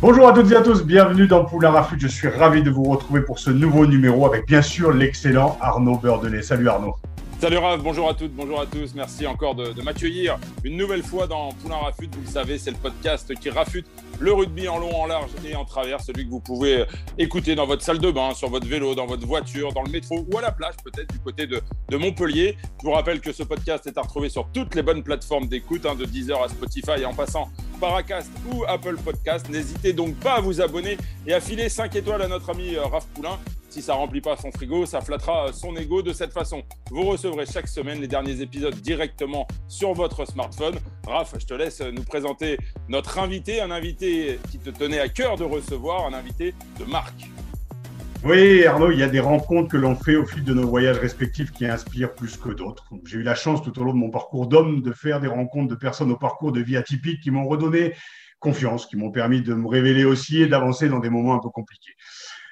Bonjour à toutes et à tous, bienvenue dans Poulain Rafut. Je suis ravi de vous retrouver pour ce nouveau numéro avec bien sûr l'excellent Arnaud Beurdelet. Salut Arnaud. Salut Raph, bonjour à toutes, bonjour à tous. Merci encore de, m'accueillir une nouvelle fois dans Poulain Rafute. Vous le savez, c'est le podcast qui rafute le rugby en long, en large et en travers. Celui que vous pouvez écouter dans votre salle de bain, sur votre vélo, dans votre voiture, dans le métro ou à la plage, peut-être du côté de, Montpellier. Je vous rappelle que ce podcast est à retrouver sur toutes les bonnes plateformes d'écoute, hein, de Deezer à Spotify en passant par Acast ou Apple Podcast. N'hésitez donc pas à vous abonner et à filer 5 étoiles à notre ami euh, Raph Poulain. Si ça remplit pas son frigo, ça flattera son ego de cette façon. Vous recevrez chaque semaine les derniers épisodes directement sur votre smartphone. Raph, je te laisse nous présenter notre invité, un invité qui te tenait à cœur de recevoir, un invité de marque. Oui, Arnaud, il y a des rencontres que l'on fait au fil de nos voyages respectifs qui inspirent plus que d'autres. J'ai eu la chance tout au long de mon parcours d'homme de faire des rencontres de personnes au parcours de vie atypique qui m'ont redonné confiance, qui m'ont permis de me révéler aussi et d'avancer dans des moments un peu compliqués.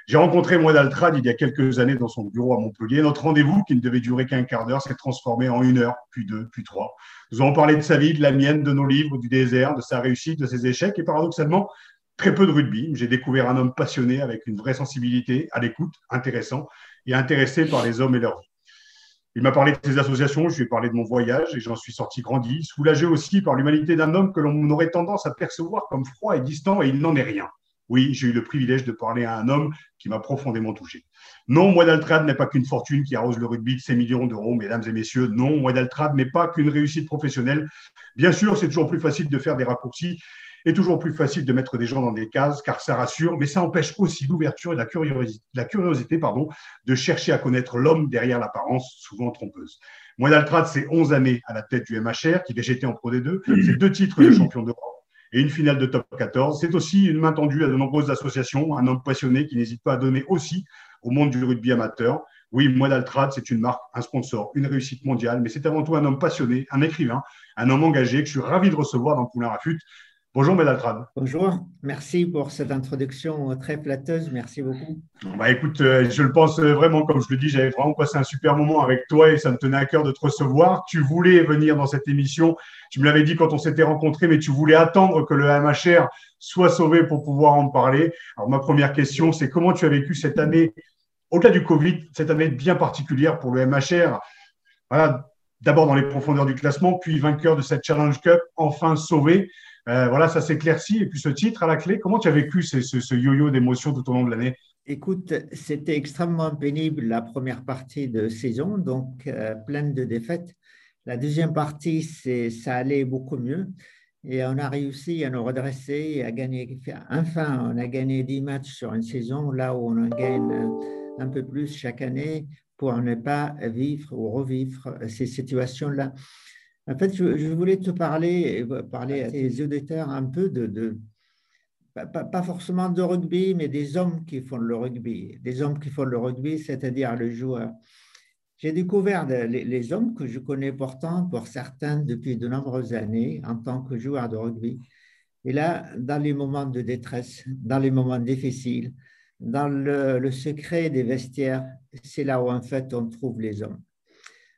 J'ai rencontré Moed Altrad il y a quelques années dans son bureau à Montpellier. Notre rendez-vous, qui ne devait durer qu'un quart d'heure, s'est transformé en une heure, puis deux, puis trois. Nous avons parlé de sa vie, de la mienne, de nos livres, du désert, de sa réussite, de ses échecs et paradoxalement, très peu de rugby. J'ai découvert un homme passionné avec une vraie sensibilité, à l'écoute, intéressant et intéressé par les hommes et leur vie. Il m'a parlé de ses associations, je lui ai parlé de mon voyage et j'en suis sorti grandi, soulagé aussi par l'humanité d'un homme que l'on aurait tendance à percevoir comme froid et distant et il n'en est rien. Oui, j'ai eu le privilège de parler à un homme qui m'a profondément touché. Non, Moed n'est pas qu'une fortune qui arrose le rugby de ses millions d'euros, mesdames et messieurs. Non, Moed n'est pas qu'une réussite professionnelle. Bien sûr, c'est toujours plus facile de faire des raccourcis et toujours plus facile de mettre des gens dans des cases, car ça rassure, mais ça empêche aussi l'ouverture et la curiosité, de chercher à connaître l'homme derrière l'apparence, souvent trompeuse. Moed c'est 11 années à la tête du MHR, qui végétait en Pro D2, c'est deux titres de champion d'Europe et une finale de top 14. C'est aussi une main tendue à de nombreuses associations, un homme passionné qui n'hésite pas à donner aussi au monde du rugby amateur. Oui, Moed Altrad, c'est une marque, un sponsor, une réussite mondiale, mais c'est avant tout un homme passionné, un écrivain, un homme engagé que je suis ravi de recevoir dans Poulain Rafut. Bonjour Mélaltrad. Bonjour, merci pour cette introduction très flatteuse, merci beaucoup. Bah écoute, euh, je le pense euh, vraiment, comme je le dis, j'avais vraiment passé un super moment avec toi et ça me tenait à cœur de te recevoir. Tu voulais venir dans cette émission, tu me l'avais dit quand on s'était rencontrés, mais tu voulais attendre que le MHR soit sauvé pour pouvoir en parler. Alors ma première question, c'est comment tu as vécu cette année, au-delà du Covid, cette année bien particulière pour le MHR voilà, D'abord dans les profondeurs du classement, puis vainqueur de cette Challenge Cup, enfin sauvé. Euh, voilà, ça s'éclaircit. Et puis ce titre à la clé, comment tu as vécu ce, yo-yo d'émotions tout au long de l'année? Écoute, c'était extrêmement pénible la première partie de saison, donc euh, pleine de défaites. La deuxième partie, ça allait beaucoup mieux. Et on a réussi à nous redresser et à gagner. Enfin, on a gagné 10 matchs sur une saison, là où on en gagne un peu plus chaque année pour ne pas vivre ou revivre ces situations-là. En fait, je, voulais te parler, parler à tes auditeurs un peu de, pas, forcément de rugby, mais des hommes qui font le rugby. Des hommes qui font le rugby, c'est-à-dire le joueur. J'ai découvert les, hommes que je connais pourtant, pour certains, depuis de nombreuses années, en tant que joueur de rugby. Et là, dans les moments de détresse, dans les moments difficiles, dans le, le secret des vestiaires, c'est là où en fait on trouve les hommes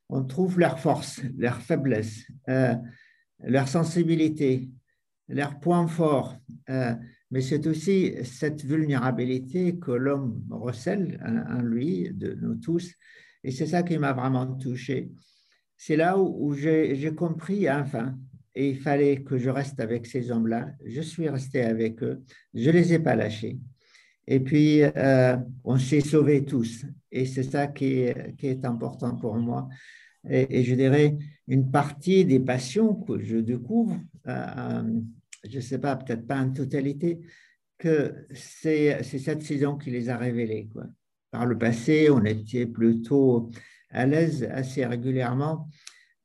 on trouve leur force, leur faiblesse, euh, leur sensibilité, leurs points forts. Euh, mais c'est aussi cette vulnérabilité que l'homme recèle en, lui, de nous tous. Et c'est ça qui m'a vraiment touché. C'est là où, j'ai compris, enfin, et il fallait que je reste avec ces hommes-là. Je suis resté avec eux. Je ne les ai pas lâchés. Et puis, euh, on s'est sauvés tous. Et c'est ça qui est, important pour moi. Et, je dirais, une partie des passions que je découvre, euh, euh, je ne sais pas, peut-être pas en totalité, que c'est cette saison qui les a révélées. Par le passé, on était plutôt à l'aise assez régulièrement.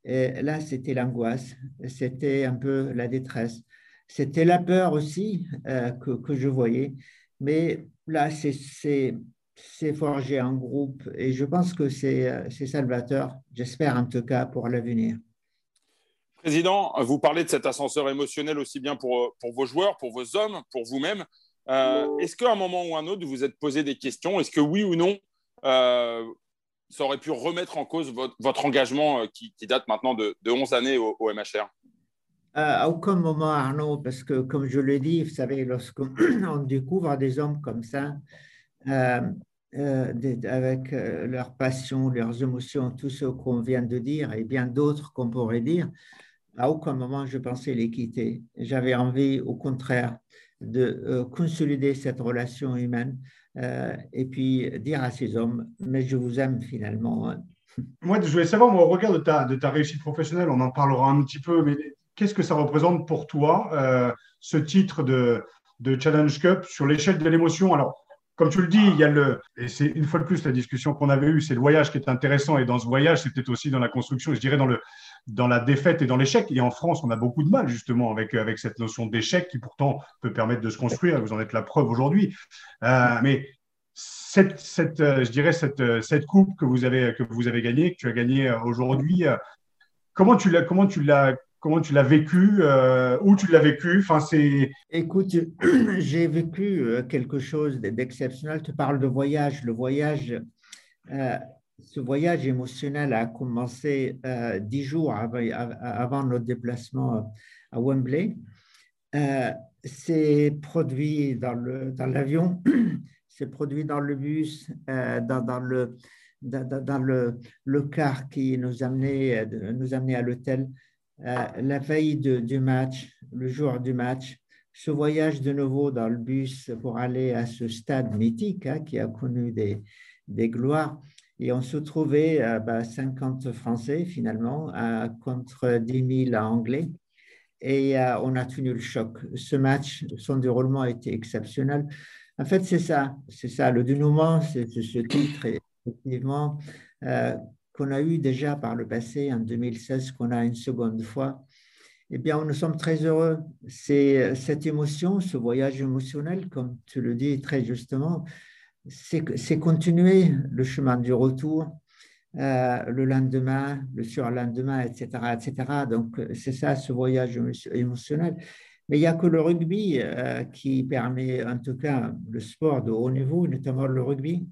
Et là, c'était l'angoisse, c'était un peu la détresse. C'était la peur aussi que, que, je voyais. Mais là, c'est forgé en groupe et je pense que c'est salvateur, j'espère en tout cas pour l'avenir. Président, vous parlez de cet ascenseur émotionnel aussi bien pour, vos joueurs, pour vos hommes, pour vous-même. Euh, est-ce qu'à un moment ou un autre, vous vous êtes posé des questions? Est-ce que oui ou non, euh, ça aurait pu remettre en cause votre, engagement euh, qui, date maintenant de, de 11 années au, MHR À aucun moment, Arnaud, parce que comme je le dis, vous savez, lorsqu'on découvre des hommes comme ça, avec leur passion, leurs émotions, tout ce qu'on vient de dire et bien d'autres qu'on pourrait dire, à aucun moment je pensais les quitter. J'avais envie, au contraire, de euh, consolider cette relation humaine euh, et puis dire à ces hommes, mais je vous aime finalement. Hein. Moi, je voulais savoir, moi, au regard de ta, de ta réussite professionnelle, on en parlera un petit peu, mais qu'est-ce que ça représente pour toi, euh, ce titre de, de Challenge Cup sur l'échelle de l'émotion? Alors, comme tu le dis, il y a le, et c'est une fois de plus la discussion qu'on avait eue, c'est le voyage qui est intéressant, et dans ce voyage, c'est peut-être aussi dans la construction, je dirais dans le, dans la défaite et dans l'échec. Et en France, on a beaucoup de mal justement avec, avec cette notion d'échec qui pourtant peut permettre de se construire. Vous en êtes la preuve aujourd'hui. Euh, mais cette, cette, euh, je dirais cette, cette coupe que vous avez que vous avez gagnée, que tu as gagnée aujourd'hui, comment tu l'as comment tu l'as comment tu l'as vécu Où tu l'as vécu? Enfin. Écoute, j'ai vécu quelque chose d'exceptionnel. Tu parles de voyage. Le voyage, ce voyage émotionnel a commencé euh, dix jours avant, notre déplacement à Wembley. Euh, c'est produit dans l'avion, c'est produit dans le bus, euh, dans, le, dans, le, le, car qui nous amenait, nous amenait à l'hôtel. La veille du match, le jour du match, ce voyage de nouveau dans le bus pour aller à ce stade mythique hein, qui a connu des, des gloires. Et on se trouvait à bah, 50 Français finalement contre 10 000 Anglais. Et euh, on a tenu le choc. Ce match, son déroulement été exceptionnel. En fait, c'est ça, c'est ça. Le dénouement, c'est ce titre, effectivement, euh, qu'on a eu déjà par le passé, en 2016, qu'on a une seconde fois. Eh bien, nous sommes très heureux. C'est cette émotion, ce voyage émotionnel, comme tu le dis très justement, c'est continuer le chemin du retour euh, le lendemain, le surlendemain, etc., etc. Donc, c'est ça, ce voyage émotionnel. Mais il n'y a que le rugby euh, qui permet, en tout cas, le sport de haut niveau, notamment le rugby,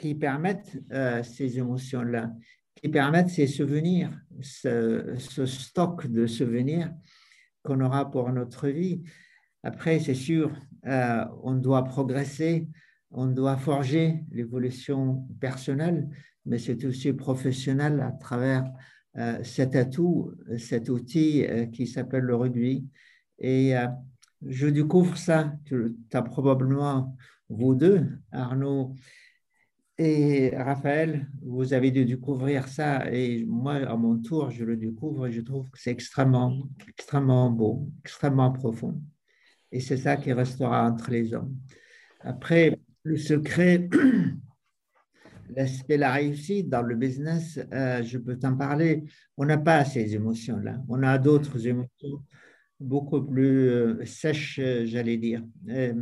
qui permettent euh, ces émotions-là, qui permettent ces souvenirs, ce, stock de souvenirs qu'on aura pour notre vie. Après, c'est sûr, on doit progresser, on doit forger l'évolution personnelle, mais c'est aussi professionnel à travers euh, cet atout, cet outil euh, qui s'appelle le rugby. Et euh, je découvre ça, tu as probablement, vous deux, Arnaud et Raphaël, vous avez dû découvrir ça. Et moi, à mon tour, je le découvre et je trouve que c'est extrêmement, extrêmement beau, extrêmement profond. Et c'est ça qui restera entre les hommes. Après, le secret, l'aspect la réussite dans le business, euh, je peux t'en parler. On n'a pas ces émotions-là. On a d'autres émotions beaucoup plus euh, sèches, j'allais dire. Euh,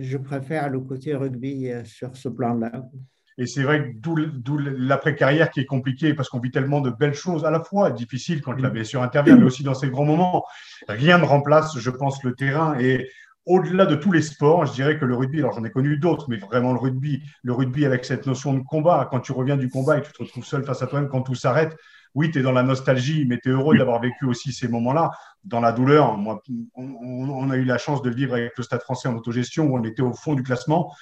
je préfère le côté rugby sur ce plan-là. Et c'est vrai que d'où l'après-carrière qui est compliquée parce qu'on vit tellement de belles choses, à la fois difficiles quand la blessure intervient, mais aussi dans ces grands moments. Rien ne remplace, je pense, le terrain. Et au-delà de tous les sports, je dirais que le rugby, alors j'en ai connu d'autres, mais vraiment le rugby, le rugby avec cette notion de combat, quand tu reviens du combat et que tu te retrouves seul face à toi-même, quand tout s'arrête, oui, tu es dans la nostalgie, mais tu es heureux d'avoir vécu aussi ces moments-là, dans la douleur. Moi, on, a eu la chance de le vivre avec le Stade français en autogestion, où on était au fond du classement.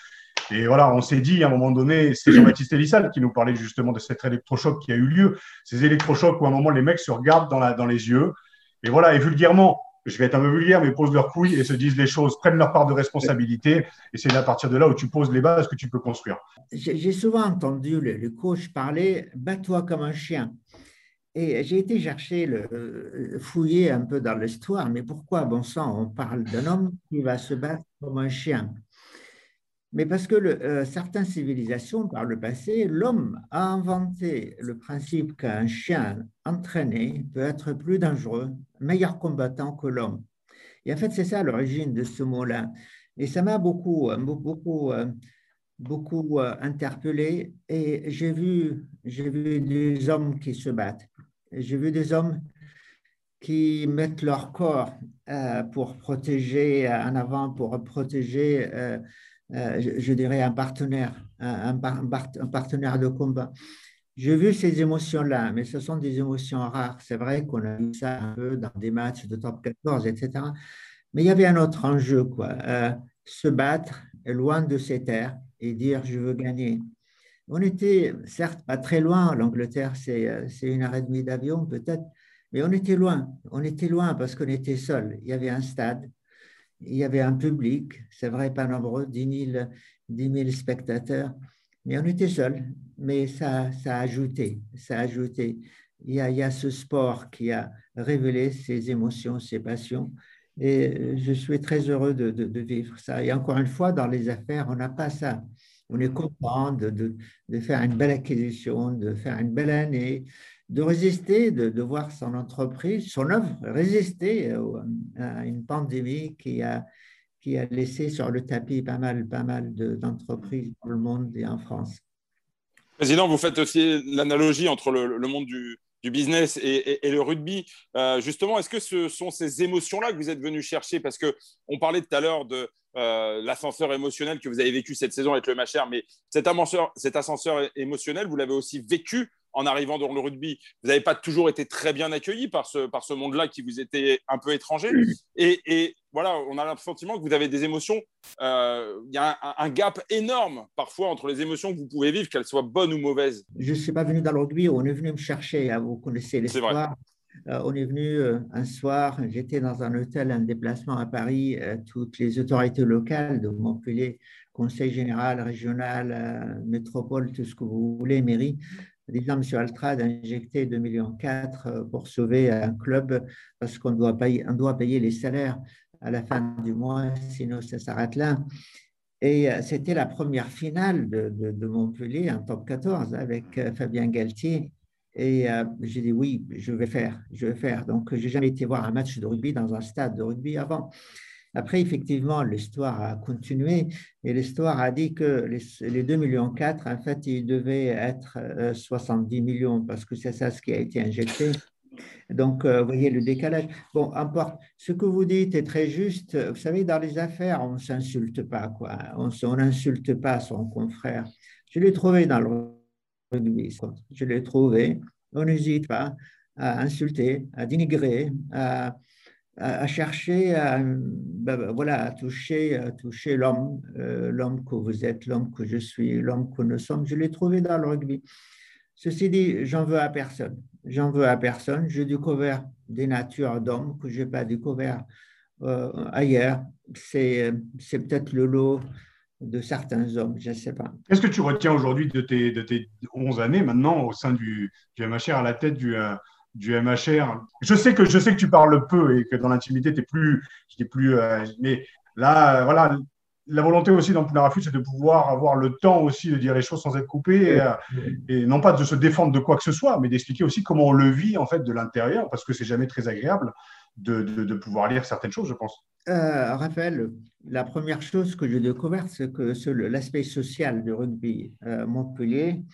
Et voilà, on s'est dit à un moment donné, c'est Jean-Baptiste Elissal qui nous parlait justement de cet électrochoc qui a eu lieu, ces électrochocs où à un moment les mecs se regardent dans, les yeux. Et voilà, et vulgairement, je vais être un peu vulgaire, mais posent leurs couilles et se disent les choses, prennent leur part de responsabilité. Et c'est à partir de là où tu poses les bases que tu peux construire. J'ai souvent entendu le, coach parler bats-toi comme un chien. Et j'ai été chercher, le, fouiller un peu dans l'histoire, mais pourquoi, bon sang, on parle d'un homme qui va se battre comme un chien? Mais parce que le, certaines civilisations, par le passé, l'homme a inventé le principe qu'un chien entraîné peut être plus dangereux, meilleur combattant que l'homme. Et en fait, c'est ça l'origine de ce mot-là. Et ça m'a beaucoup, beaucoup, beaucoup interpellé. Et j'ai vu, vu des hommes qui se battent. J'ai vu des hommes qui mettent leur corps euh, pour protéger euh, en avant, pour protéger, euh, je, dirais, un partenaire, un, partenaire de combat. J'ai vu ces émotions-là, mais ce sont des émotions rares. C'est vrai qu'on a vu ça un peu dans des matchs de top 14, etc. Mais il y avait un autre enjeu, quoi. se battre loin de ces terres et dire je veux gagner. On était certes pas très loin, l'Angleterre c'est une heure et demie d'avion peut-être, mais on était loin, on était loin parce qu'on était seul. Il y avait un stade, il y avait un public, c'est vrai, pas nombreux, 10 000, spectateurs, mais on était seul. Mais ça, ça a ajouté, ça a ajouté. Il y a, il y a ce sport qui a révélé ses émotions, ses passions. Et je suis très heureux de, de, vivre ça. Et encore une fois, dans les affaires, on n'a pas ça. On est content de, de, faire une belle acquisition, de faire une belle année, de résister, de, voir son entreprise, son œuvre résister à une pandémie qui a, qui a laissé sur le tapis pas mal, pas mal d'entreprises dans le monde et en France. Président, vous faites aussi l'analogie entre le, monde du, business et, le rugby. Euh, justement, est-ce que ce sont ces émotions-là que vous êtes venu chercher? Parce qu'on parlait tout à l'heure de euh, l'ascenseur émotionnel que vous avez vécu cette saison avec le Macher, mais cet ascenseur, cet ascenseur émotionnel, vous l'avez aussi vécu en arrivant dans le rugby. Vous n'avez pas toujours été très bien accueilli par ce, par ce monde-là qui vous était un peu étranger. Et, voilà, on a le sentiment que vous avez des émotions. Euh, il y a un, gap énorme parfois entre les émotions que vous pouvez vivre, qu'elles soient bonnes ou mauvaises. Je ne suis pas venu dans le rugby, on est venu me chercher. Hein, vous connaissez l'histoire. Euh, on est venu euh, un soir, j'étais dans un hôtel, un déplacement à Paris, toutes les autorités locales de Montpellier, conseil général, régional, métropole, tout ce que vous voulez, mairie, disant M. Altrad a injecté 2,4 millions euh, pour sauver un club parce qu'on doit, payer, doit payer les salaires à la fin du mois, sinon ça s'arrête là. Et euh, c'était la première finale de, de, Montpellier en top 14 avec euh, Fabien Galtier. Et j'ai dit oui, je vais faire, je vais faire. Donc, j'ai jamais été voir un match de rugby dans un stade de rugby avant. Après, effectivement, l'histoire a continué et l'histoire a dit que les, 2,4 millions, en fait, ils devaient être 70 euh, millions parce que c'est ça ce qui a été injecté. Donc, euh, vous voyez le décalage. Bon, importe. Ce que vous dites est très juste. Vous savez, dans les affaires, on ne s'insulte pas, quoi. On n'insulte pas son confrère. Je l'ai trouvé dans le rugby. Je l'ai trouvé. On n'hésite pas à insulter, à dénigrer, à, à, chercher à, ben, ben, voilà, à toucher, à toucher l'homme, euh, l'homme que vous êtes, l'homme que je suis, l'homme que nous sommes. Je l'ai trouvé dans le rugby. Ceci dit, j'en veux à personne. J'en veux à personne. J'ai découvert des natures d'hommes que je n'ai pas découvert euh, ailleurs. C'est, c'est peut-être le lot de certains hommes, je ne sais pas. Qu'est-ce que tu retiens aujourd'hui de tes, de tes 11 années maintenant au sein du, du MHR à la tête du, euh, du MHR. Je sais que je sais que tu parles peu et que dans l'intimité, tu es plus. Es plus euh, mais là, euh, voilà, la volonté aussi dans Poulin c'est de pouvoir avoir le temps aussi de dire les choses sans être coupé euh, et, non pas de se défendre de quoi que ce soit, mais d'expliquer aussi comment on le vit en fait de l'intérieur, parce que c'est jamais très agréable de, de, pouvoir lire certaines choses, je pense. Raphaël, la première chose que j'ai découvert, c'est que l'aspect social du rugby Montpellier,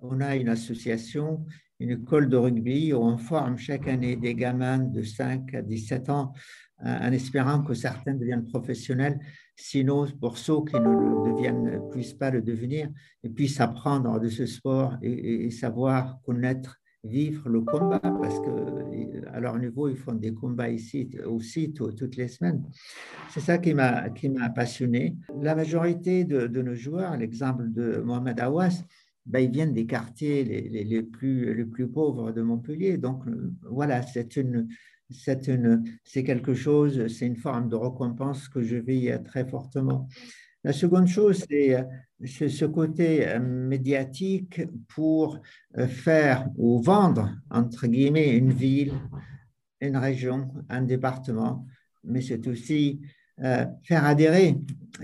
on a une association une école de rugby où on forme chaque année des gamins de 5 à 17 ans en espérant que certains deviennent professionnels, sinon pour ceux qui ne le deviennent, puissent pas le devenir, et puissent apprendre de ce sport et, savoir connaître, vivre le combat, parce que euh, leur niveau, ils font des combats ici aussi toutes les semaines. C'est ça qui m'a passionné. La majorité de, de nos joueurs, l'exemple de Mohamed Awas, ben, ils viennent des quartiers les, les, plus, les plus pauvres de Montpellier. Donc euh, voilà, c'est une, c'est une, c'est quelque chose, c'est une forme de récompense que je vis euh, très fortement. La seconde chose, c'est euh, ce côté médiatique pour faire ou vendre, entre guillemets, une ville, une région, un département, mais c'est aussi faire adhérer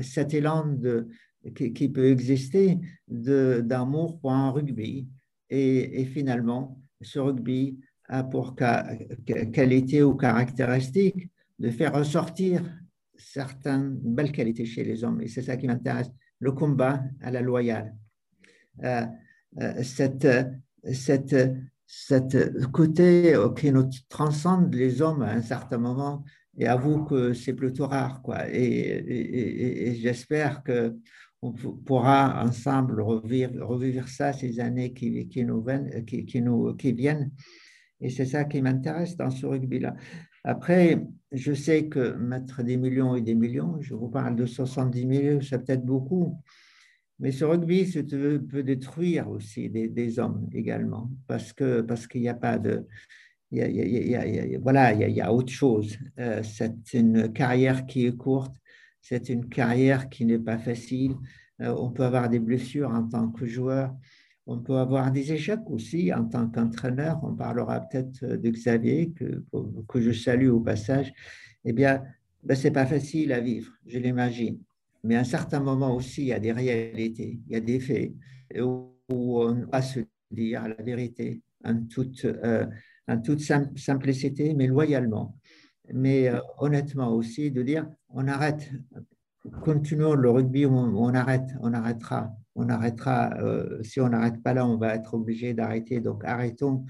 cet élan de, qui, peut exister d'amour pour un rugby. Et, finalement, ce rugby a pour qualité ou caractéristique de faire ressortir certaines belles qualités chez les hommes. Et c'est ça qui m'intéresse, le combat à la loyale. Euh, euh, cette, cette, côté qui nous transcende les hommes à un certain moment, et avoue que c'est plutôt rare. Quoi. Et, j'espère qu'on pourra ensemble revivre, ça ces années qui, nous, viennent, qui, qui, nous, qui viennent. Et c'est ça qui m'intéresse dans ce rugby-là. Après, je sais que mettre des millions et des millions, je vous parle de 70 millions, c'est peut-être beaucoup, mais ce rugby peut détruire aussi des, hommes également, parce qu'il parce qu'il n'y a pas de, voilà, il y, a, autre chose. Euh, c'est une carrière qui est courte, c'est une carrière qui n'est pas facile. Euh, on peut avoir des blessures en tant que joueur, on peut avoir des échecs aussi en tant qu'entraîneur. On parlera peut-être de Xavier, que, que je salue au passage. Eh bien, ben, ce n'est pas facile à vivre, je l'imagine. Mais à un certain moment aussi, il y a des réalités, il y a des faits où, on va se dire la vérité en toute. Euh, en toute simplicité, mais loyalement. Mais euh, honnêtement aussi, de dire on arrête, continuons le rugby, on, arrête, on arrêtera, on arrêtera. Euh, si on n'arrête pas là, on va être obligé d'arrêter. Donc arrêtons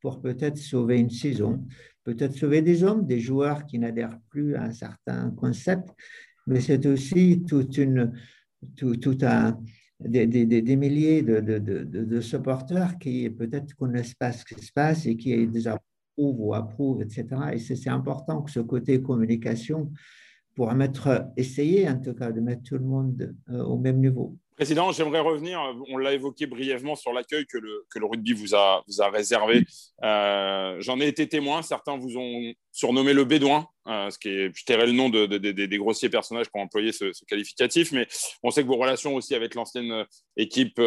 pour peut-être sauver une saison, peut-être sauver des hommes, des joueurs qui n'adhèrent plus à un certain concept, mais c'est aussi toute une, tout, tout un, des, des, des milliers de, de, de, de, supporters qui peut-être connaissent pas ce qui se passe et qui désapprouvent ou approuvent, etc. Et c'est important que ce côté communication pour mettre, essayer en tout cas de mettre tout le monde euh, au même niveau. Président, j'aimerais revenir, on l'a évoqué brièvement sur l'accueil que le, que le rugby vous a, vous a réservé. Euh, j'en ai été témoin, certains vous ont surnommé le Bédouin, euh, ce qui est, je tairai le nom de, des grossiers personnages qui ont employé ce, qualificatif, mais on sait que vos relations aussi avec l'ancienne équipe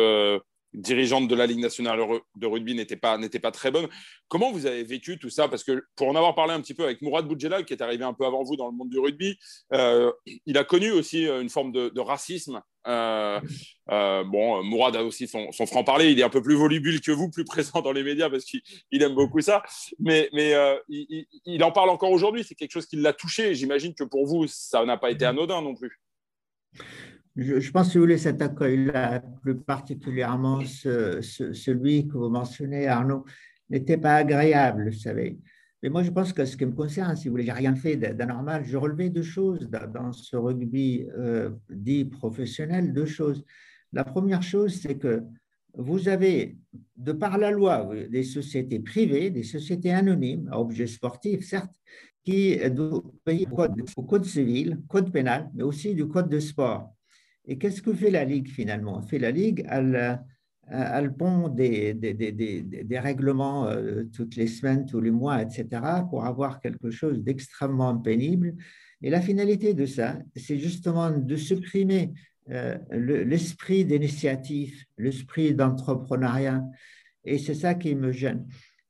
dirigeante de la Ligue nationale de rugby n'était pas, pas très bonne. Comment vous avez vécu tout ça? Parce que pour en avoir parlé un petit peu avec Mourad Boudjelal, qui est arrivé un peu avant vous dans le monde du rugby, euh, il a connu aussi euh, une forme de, racisme. Euh, bon, Mourad a aussi son, franc-parler. Il est un peu plus volubile que vous, plus présent dans les médias parce qu'il aime beaucoup ça. Mais, mais il, il, en parle encore aujourd'hui. C'est quelque chose qui l'a touché. J'imagine que pour vous, ça n'a pas été anodin non plus je, pense, si vous voulez, cet accueil-là, plus particulièrement celui que vous mentionnez, Arnaud, n'était pas agréable, vous savez. Mais moi, je pense que ce qui me concerne, si vous voulez, rien fait d'anormal. Je relevais deux choses dans ce rugby euh, dit professionnel, deux choses. La première chose, c'est que vous avez, de par la loi, des sociétés privées, des sociétés anonymes, à objet sportif, certes, qui doivent payer au code civil, code pénal, mais aussi du code de sport. Et qu'est-ce que fait la Ligue finalement? Fait la Ligue, elle, elle pond des, règlements euh, toutes les semaines, tous les mois, etc., pour avoir quelque chose d'extrêmement pénible. Et la finalité de ça, c'est justement de supprimer euh, l'esprit d'initiative, l'esprit d'entrepreneuriat. Et c'est ça qui me gêne.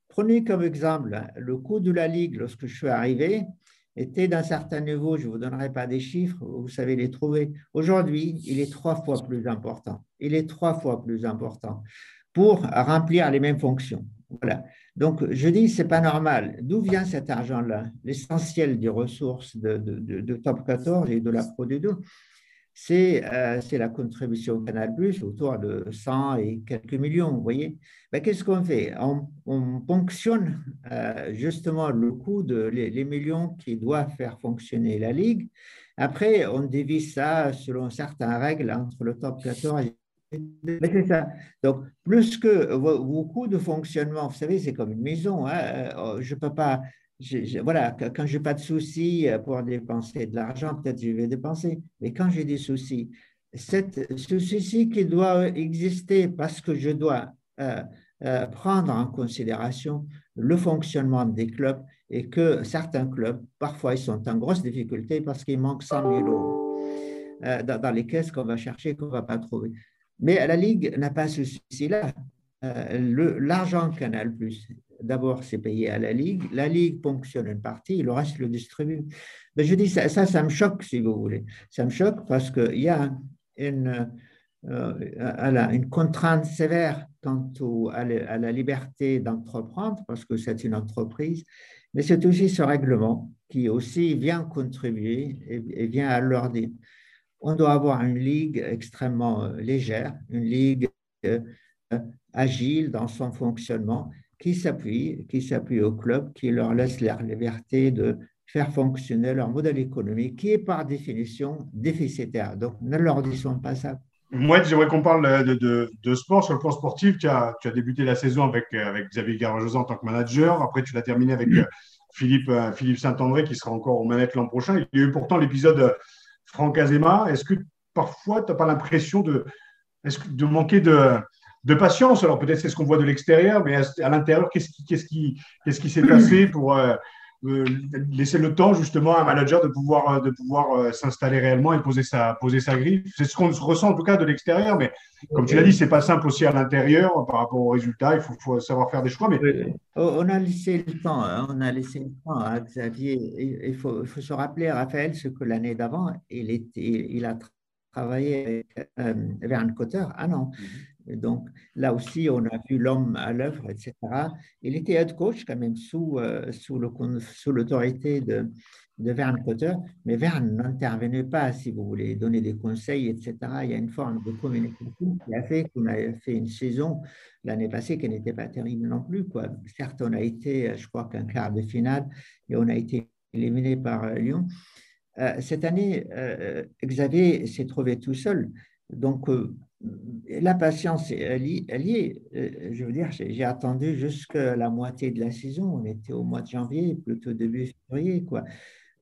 Prenez comme exemple le coût de la Ligue lorsque je suis arrivé était d'un certain niveau, je ne vous donnerai pas des chiffres, vous savez les trouver. Aujourd'hui, il est trois fois plus important. Il est trois fois plus important pour remplir les mêmes fonctions. Voilà. Donc, je dis, ce n'est pas normal. D'où vient cet argent-là? L'essentiel des ressources de, de, Top 14 et de la Pro D2, euh, c'est la contribution Canal Plus autour de 100 et quelques millions, vous voyez. Ben, Qu'est-ce qu'on fait? On, ponctionne euh, justement le coût de les, millions qui doivent faire fonctionner la Ligue. Après, on divise ça selon certaines règles entre le top 14 et ben, c'est ça. Donc, plus que vos, coûts de fonctionnement, vous savez, c'est comme une maison. Hein. Euh, je ne peux pas voilà, quand je n'ai pas de soucis euh, pour dépenser de l'argent, peut-être je vais dépenser. Mais quand j'ai des soucis, cette, ce souci qui doit exister parce que je dois euh, euh, prendre en considération le fonctionnement des clubs et que certains clubs, parfois, ils sont en grosse difficulté parce qu'il manque 100 000 euros dans, les caisses qu'on va chercher, qu'on ne va pas trouver. Mais la Ligue n'a pas ce souci-là. L'argent Canal Plus d'abord, c'est payé à la Ligue. La Ligue ponctionne une partie, le reste le distribue. Mais je dis, ça, ça, me choque, si vous voulez. Ça me choque parce qu'il y a une, une contrainte sévère quant à, la liberté d'entreprendre, parce que c'est une entreprise, mais c'est aussi ce règlement qui aussi vient contribuer et, vient à leur dire on doit avoir une ligue extrêmement légère, une ligue agile dans son fonctionnement, qui s'appuie, qui s'appuie au club, qui leur laisse la liberté de faire fonctionner leur modèle économique, qui est par définition déficitaire. Donc, ne leur disons pas ça. Moi, j'aimerais qu'on parle de, sport sur le plan sportif. Tu as, tu as débuté la saison avec, avec Xavier Garbajosa en tant que manager. Après, tu l'as terminé avec euh, Philippe, euh, Philippe Saint-André qui sera encore aux manettes l'an prochain. Il y a eu pourtant l'épisode euh, Franck Azema. Est-ce que parfois, tu n'as pas l'impression de, de manquer de, de patience. Alors peut-être c'est ce qu'on voit de l'extérieur, mais à, l'intérieur, qu'est-ce qui, qu'est-ce qui, qu'est-ce qui s'est passé pour euh, euh, laisser le temps justement à un manager de pouvoir, euh, de pouvoir s'installer réellement et poser sa, poser sa grille C'est ce qu'on ressent en tout cas de l'extérieur, mais comme tu l'as dit, c'est pas simple aussi à l'intérieur par rapport aux résultats. Il faut, savoir faire des choix. Mais on a laissé le temps, hein. on a laissé le temps à Xavier. Il faut, il faut se rappeler, Raphaël, ce que l'année d'avant, il était, il a travaillé avec Verne Cotter à Donc là aussi, on a vu l'homme à l'œuvre, etc. Il était head coach quand même sous, euh, sous, l'autorité de, de Verne Cotter, mais Verne n'intervenait pas, si vous voulez, donner des conseils, etc. Il y a une forme de communication qui a fait qu'on a fait une saison l'année passée qui n'était pas terrible non plus. Certes, on a été, je crois qu'un quart de finale, et on a été éliminé par euh, Lyon. Euh, cette année, Xavier s'est trouvé tout seul. Donc, la patience, elle, y est. Je veux dire, j'ai attendu jusqu'à la moitié de la saison. On était au mois de janvier, plutôt début février, quoi.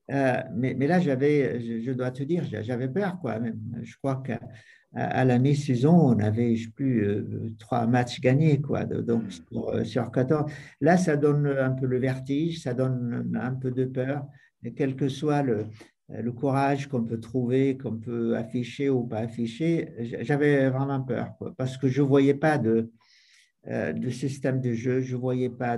mais, là, j'avais, je, dois te dire, j'avais peur, quoi. Je crois qu'à à la mi-saison, on avait, je sais plus, trois matchs gagnés, quoi. Donc, sur, sur 14. Là, ça donne un peu le vertige, ça donne un peu de peur. Quel que soit le, euh, le courage qu'on peut trouver, qu'on peut afficher ou pas afficher, j'avais vraiment peur parce que je ne voyais pas de, euh, de système de jeu, je ne voyais pas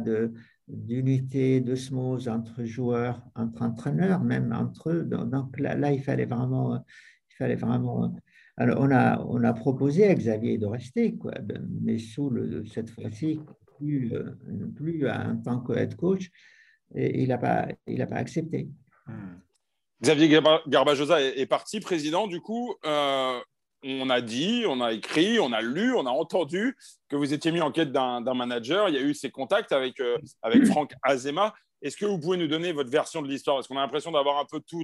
d'unité, de smooth entre joueurs, entre entraîneurs, même entre eux. Donc là, il fallait vraiment. Il fallait vraiment alors, on a, on a proposé à Xavier de rester, quoi, mais sous cette fois-ci, plus, euh, plus en tant que head coach, il n'a pas, pas accepté. Xavier Garbajosa est, parti président. Du coup, euh, on a dit, on a écrit, on a lu, on a entendu que vous étiez mis en quête d'un manager. Il y a eu ces contacts avec, euh, avec Franck Azema. Est-ce que vous pouvez nous donner votre version de l'histoire? Parce qu'on a l'impression d'avoir un peu tout,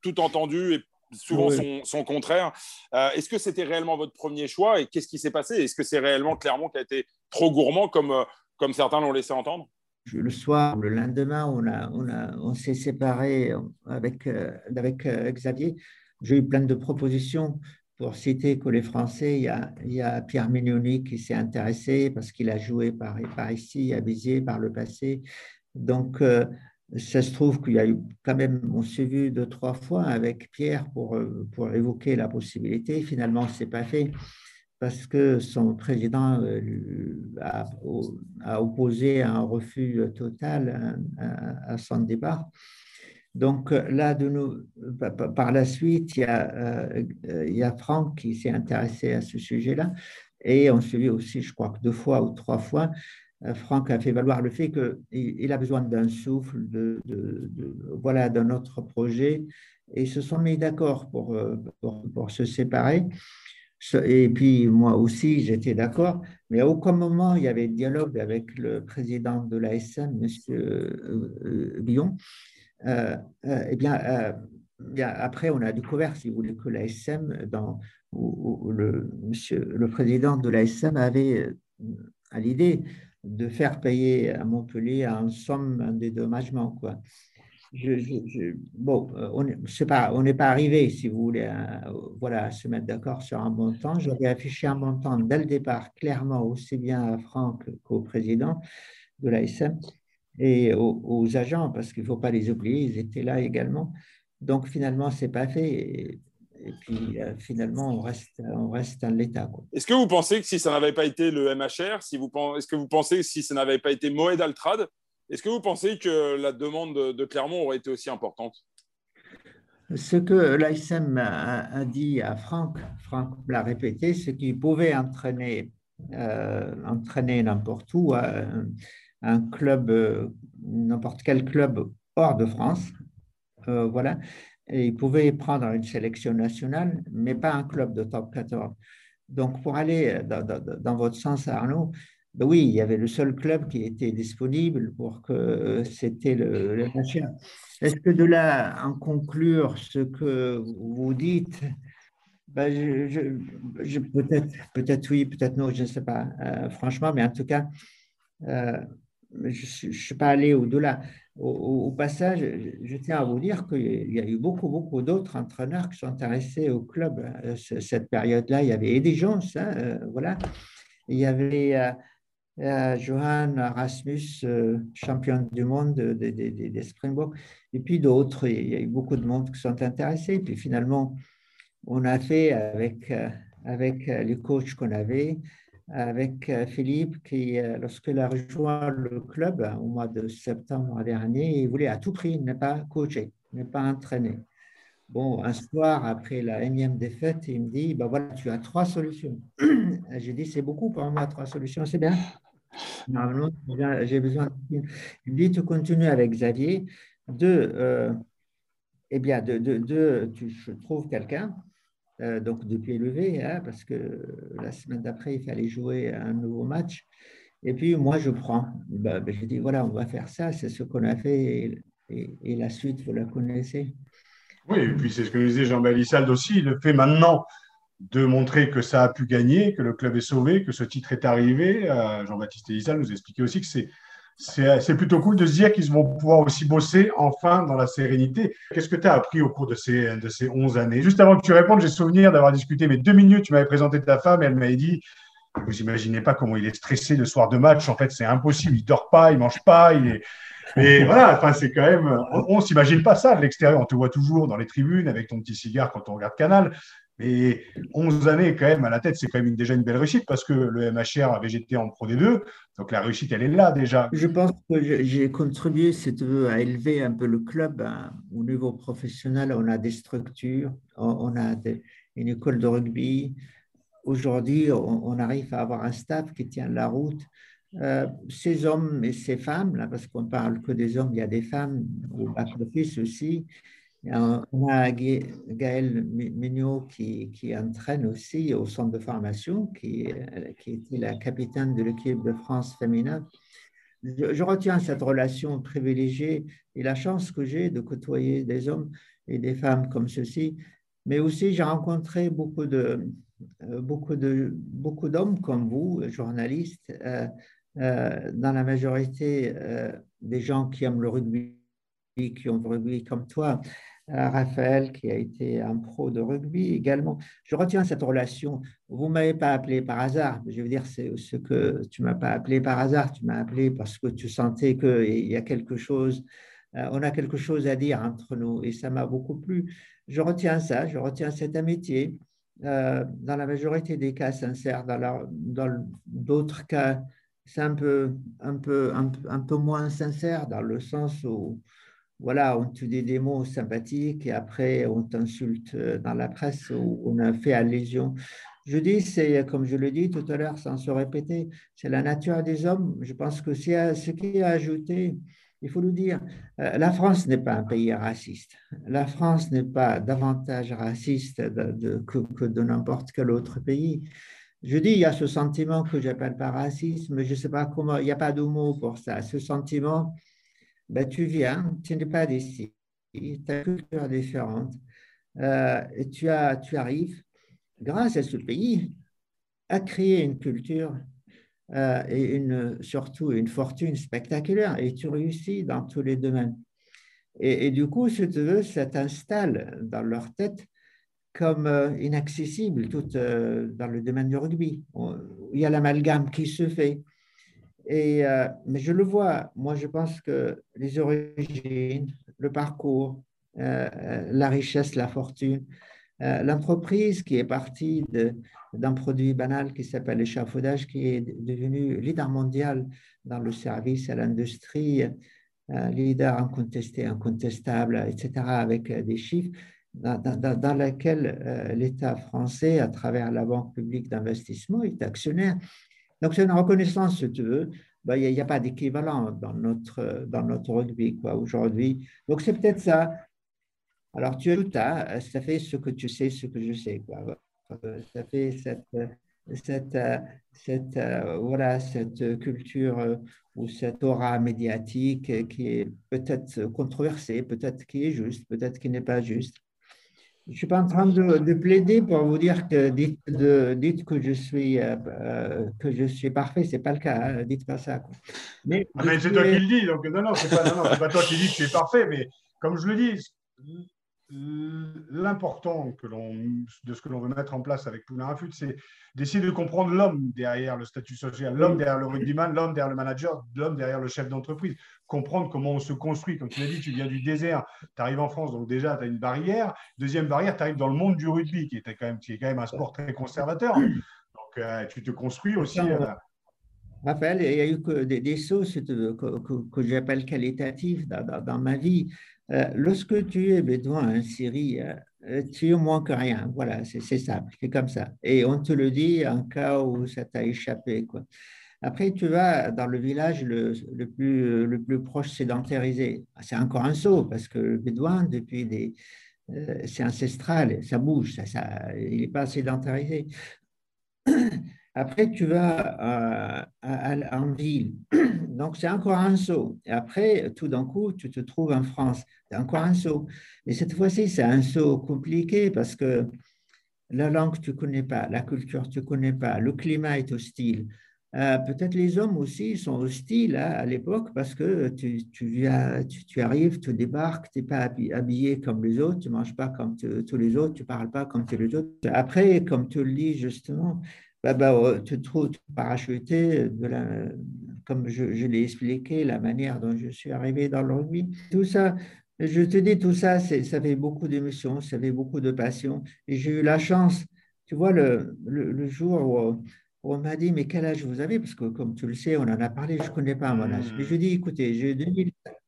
tout entendu et souvent son, contraire. Euh, est-ce que c'était réellement votre premier choix et qu'est-ce qui s'est passé? Est-ce que c'est réellement Clermont qui a été trop gourmand comme, comme certains l'ont laissé entendre? Le soir, le lendemain, on, a, on, a, on s'est séparés avec, euh, avec euh, Xavier. J'ai eu plein de propositions. Pour citer que les Français, il y a, il y a Pierre Mignoni qui s'est intéressé parce qu'il a joué par, par ici, à Béziers, par le passé. Donc, euh, ça se trouve qu'il y a eu quand même, on s'est vu deux, trois fois avec Pierre pour, pour évoquer la possibilité. Finalement, ce n'est pas fait parce que son président euh, a, opposé un refus total à, son départ. Donc là, par la suite, il y a, euh, il Franck qui s'est intéressé à ce sujet-là. Et on se dit aussi, je crois deux fois ou trois fois, euh, Franck a fait valoir le fait qu'il a besoin d'un souffle, voilà, d'un autre projet. Et ils se sont mis d'accord pour, se séparer. Et puis moi aussi, j'étais d'accord, mais à aucun moment il y avait dialogue avec le président de l'ASM, M. Billon. Euh, euh, eh bien, euh, après, on a découvert, si vous voulez, que l'ASM, le, le président de l'ASM avait à l'idée de faire payer à Montpellier un somme un dédommagement. Quoi bon, euh, on n'est pas, on pas arrivé, si vous voulez, à, voilà, à se mettre d'accord sur un montant. J'avais affiché un montant dès le départ, clairement, aussi bien à Franck qu'au président de l'ASM et aux, agents, parce qu'il ne faut pas les oublier, ils étaient là également. Donc, finalement, ce n'est pas fait. Et, puis, euh, finalement, on reste, on reste à l'état. Est-ce que vous pensez que si ça n'avait pas été le MHR, si est-ce que vous pensez que si ça n'avait pas été Moed Altrad, est-ce que vous pensez que la demande de Clermont aurait été aussi importante? Ce que l'ASM a, dit à Franck, Franck l'a répété, c'est qu'il pouvait entraîner, euh, entraîner n'importe où, un, un club, n'importe quel club hors de France. voilà. Il pouvait prendre une sélection nationale, mais pas un club de top 14. Donc, pour aller dans votre sens, Arnaud, ben oui, il y avait le seul club qui était disponible pour que c'était le, le. Est-ce que de là en conclure ce que vous dites, ben je, peut-être, peut-être oui, peut-être non, je ne sais pas, euh, franchement, mais en tout cas, euh, je ne suis pas allé au-delà. Au, passage, je, tiens à vous dire qu'il y a eu beaucoup, beaucoup d'autres entraîneurs qui sont intéressés au club. Euh, cette période-là, il y avait Eddie Jones, hein, voilà. Il y avait euh, Johan Rasmus, euh, champion du monde des, des, Springboks, et puis d'autres. Il y a eu beaucoup de monde qui sont intéressés. Puis finalement, on a fait avec, euh, avec les coachs qu'on avait, avec Philippe, qui, lorsqu'il a rejoint le club au mois de septembre dernier, il voulait à tout prix ne pas coacher, ne pas entraîner. Bon, un soir, après la énième défaite, il me dit, ben voilà, tu as trois solutions. J'ai dit, c'est beaucoup pour moi, trois solutions, c'est bien. Normalement, j'ai besoin. Il dit, avec Xavier. Deux, euh, eh bien, de, de, tu trouves quelqu'un, euh, donc de pied levé, hein, parce que la semaine d'après, il fallait jouer un nouveau match. Et puis, moi, je prends. Ben, ben, je dis, voilà, on va faire ça, c'est ce qu'on a fait, et, la suite, vous la connaissez. Oui, et puis c'est ce que nous disait Jean Balissalde aussi, il le fait maintenant de montrer que ça a pu gagner, que le club est sauvé, que ce titre est arrivé. Euh, Jean-Baptiste Elisal nous expliquait aussi que c'est c'est plutôt cool de se dire qu'ils vont pouvoir aussi bosser enfin dans la sérénité. Qu'est-ce que tu as appris au cours de ces, de ces 11 années? Juste avant que tu répondes, j'ai souvenir d'avoir discuté, mais deux minutes, tu m'avais présenté ta femme et elle m'avait dit Vous n'imaginez pas comment il est stressé le soir de match. En fait, c'est impossible. Il dort pas, il mange pas. Il est... Mais voilà, enfin, c'est quand même. On ne s'imagine pas ça de l'extérieur. On te voit toujours dans les tribunes avec ton petit cigare quand on regarde Canal. Mais 11 années quand même à la tête, c'est quand même déjà une belle réussite parce que le MHR avait été en Pro D2. Donc la réussite, elle est là déjà. Je pense que j'ai contribué à élever un peu le club hein. au niveau professionnel. On a des structures, on a une école de rugby. Aujourd'hui, on, arrive à avoir un staff qui tient la route. Euh, ces hommes et ces femmes, là, parce qu'on parle que des hommes, il y a des femmes au back-office aussi, on a Gaël Mignot qui, entraîne aussi au centre de formation, qui, qui était la capitaine de l'équipe de France féminin. Je, retiens cette relation privilégiée et la chance que j'ai de côtoyer des hommes et des femmes comme ceux-ci. Mais aussi, j'ai rencontré beaucoup de de beaucoup d'hommes comme vous, journalistes, euh, euh, dans la majorité euh, des gens qui aiment le rugby, qui ont le rugby comme toi, Raphaël, qui a été un pro de rugby également. Je retiens cette relation. Vous ne m'avez pas appelé par hasard. Je veux dire, c'est ce que tu ne m'as pas appelé par hasard. Tu m'as appelé parce que tu sentais qu'il y a quelque chose, euh, on a quelque chose à dire entre nous. Et ça m'a beaucoup plu. Je retiens ça, je retiens cette amitié. Euh, dans la majorité des cas sincère, dans d'autres cas, c'est un peu moins sincère dans le sens où voilà, on te dit des mots sympathiques et après on t'insulte dans la presse ou on a fait allusion. Je dis, c'est comme je le dis tout à l'heure sans se répéter, c'est la nature des hommes. Je pense que c'est ce qui est ajouté, il faut le dire, euh, la France n'est pas un pays raciste. La France n'est pas davantage raciste que, de n'importe quel autre pays. Je dis, il y a ce sentiment que j'appelle pas racisme, je ne sais pas comment, il n'y a pas de mot pour ça. Ce sentiment ben, tu viens, tu n'es pas d'ici, une culture différente, euh, et tu, as, tu arrives, grâce à ce pays, à créer une culture euh, et une, surtout une fortune spectaculaire, et tu réussis dans tous les domaines. Et, du coup, si tu veux, ça t'installe dans leur tête comme euh, inaccessible tout dans le domaine du rugby. Il y a l'amalgame qui se fait. Euh, mais je le vois, moi je pense que les origines, le parcours, euh, euh, la richesse, la fortune, l'entreprise qui est partie d'un produit banal qui s'appelle l'échafaudage, qui est devenu leader mondial dans le service à l'industrie, leader incontesté, incontestable, etc., avec des chiffres. dans, laquelle l'État français, à travers la Banque publique d'investissement, est actionnaire. Donc, c'est une reconnaissance, si tu veux. Ben, il n'y a, pas d'équivalent dans notre, dans notre rugby aujourd'hui. Donc, c'est peut-être ça. Alors, tu as tout ça, ça fait ce que tu sais, ce que je sais. Quoi. Ça fait cette, cette, cette, voilà, cette culture ou cette aura médiatique qui est peut-être controversée, peut-être qui est juste, peut-être qui n'est pas juste. Je ne suis pas en train de, plaider pour vous dire que dites, dites que, je suis, euh, euh, que je suis parfait. Ce n'est pas le cas. Hein, dites pas ça. Mais, ah, mais c'est toi qui le dis. Donc, non, non, ce n'est pas, pas, toi qui dis que tu es parfait. Mais comme je le dis, l'important de ce que l'on veut mettre en place avec Poulain Rafut, c'est d'essayer de comprendre l'homme derrière le statut social, l'homme derrière le rugbyman, l'homme derrière le manager, l'homme derrière le chef d'entreprise. Comprendre comment on se construit. Comme tu l'as dit, tu viens du désert, tu arrives en France, donc déjà, tu as une barrière. Deuxième barrière, tu arrives dans le monde du rugby, qui, est quand même un sport très conservateur. Donc, euh, tu te construis aussi. Euh, Raphaël, il y a eu des, des sauts que, j'appelle qualitatives dans, dans, ma vie. Euh, lorsque tu es bédouin en Syrie, euh, tu es moins que rien. Voilà, c'est simple, c'est comme ça. Et on te le dit en cas où ça t'a échappé. Quoi. Après, tu vas dans le village le, plus, le plus proche sédentarisé. C'est encore un saut parce que le bédouin, depuis des. Euh, c'est ancestral, ça bouge, ça, ça il n'est pas sédentarisé. Après, tu vas en ville. Donc, c'est encore un saut. Après, tout d'un coup, tu te trouves en France. C'est encore un saut. Mais cette fois-ci, c'est un saut compliqué parce que la langue, tu ne connais pas, la culture, tu ne connais pas, le climat est hostile. Euh, peut-être les hommes aussi sont hostiles hein, à l'époque parce que tu, tu, tu, arrives, tu débarques, tu n'es pas habillé comme les autres, tu ne manges pas comme tous les autres, tu ne parles pas comme tous les autres. Après, comme tu le dis justement, bah, bah, oh, te trouves parachuté, de la, comme je, l'ai expliqué, la manière dont je suis arrivé dans le rugby. Tout ça, je te dis, tout ça, ça fait beaucoup d'émotions, ça fait beaucoup de passion. Et j'ai eu la chance, tu vois, le, le, jour où, on m'a dit, mais quel âge vous avez? Parce que comme tu le sais, on en a parlé, je ne connais pas mon âge. Mais je dis, écoutez,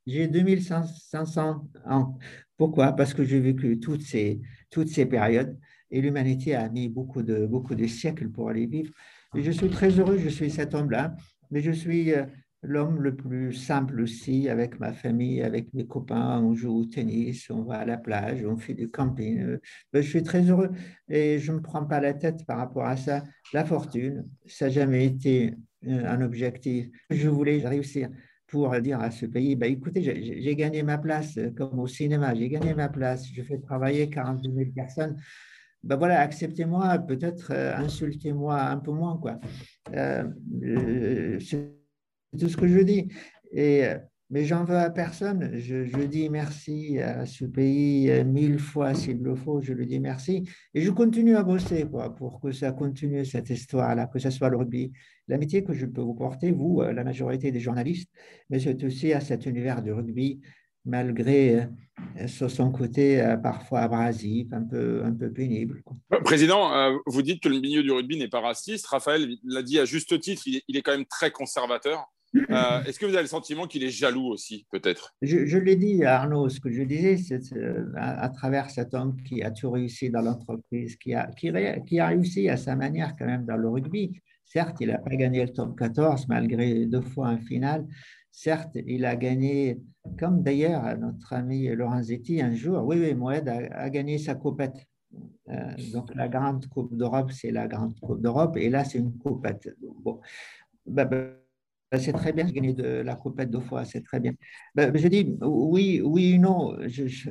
j'ai 2500 ans. Pourquoi? Parce que j'ai vécu toutes ces, toutes ces périodes et l'humanité a mis beaucoup de, beaucoup de siècles pour aller vivre. Et je suis très heureux, je suis cet homme-là, mais je suis euh, l'homme le plus simple aussi, avec ma famille, avec mes copains, on joue au tennis, on va à la plage, on fait du camping. Euh, ben, je suis très heureux et je ne me prends pas la tête par rapport à ça. La fortune, ça n'a jamais été euh, un objectif. Je voulais réussir pour dire à ce pays, ben, écoutez, j'ai gagné ma place comme au cinéma, j'ai gagné ma place, je fais travailler 42 000 personnes ben voilà, acceptez-moi, peut-être euh, insultez-moi un peu moins. Quoi. Euh, euh, c'est tout ce que je dis. Et, mais j'en veux à personne. Je, dis merci à ce pays mille fois s'il le faut, je lui dis merci. Et je continue à bosser quoi, pour que ça continue cette histoire-là, que ce soit le rugby, l'amitié que je peux vous porter, vous, la majorité des journalistes, mais c'est aussi à cet univers du rugby malgré euh, son côté euh, parfois abrasif, un peu, un peu pénible. Euh, président, vous dites que le milieu du rugby n'est pas raciste. Raphaël l'a dit à juste titre, il est, quand même très conservateur. Est-ce que vous avez le sentiment qu'il est jaloux aussi, peut-être? Je, l'ai dit à Arnaud, ce que je disais, c'est à, travers cet homme qui a tout réussi dans l'entreprise, qui a, qui, qui, a réussi à sa manière quand même dans le rugby. Certes, il n'a pas gagné le top 14 malgré deux fois un final, Certes, il a gagné, comme d'ailleurs notre ami Lorenzetti un jour, oui, oui, Moed a, gagné sa coupette. Euh, donc la grande coupe d'Europe, c'est la grande coupe d'Europe, et là, c'est une coupette. Bon. Bah, bah, bah, c'est très bien de gagner la coupette deux fois, c'est très bien. je dis oui, oui, non.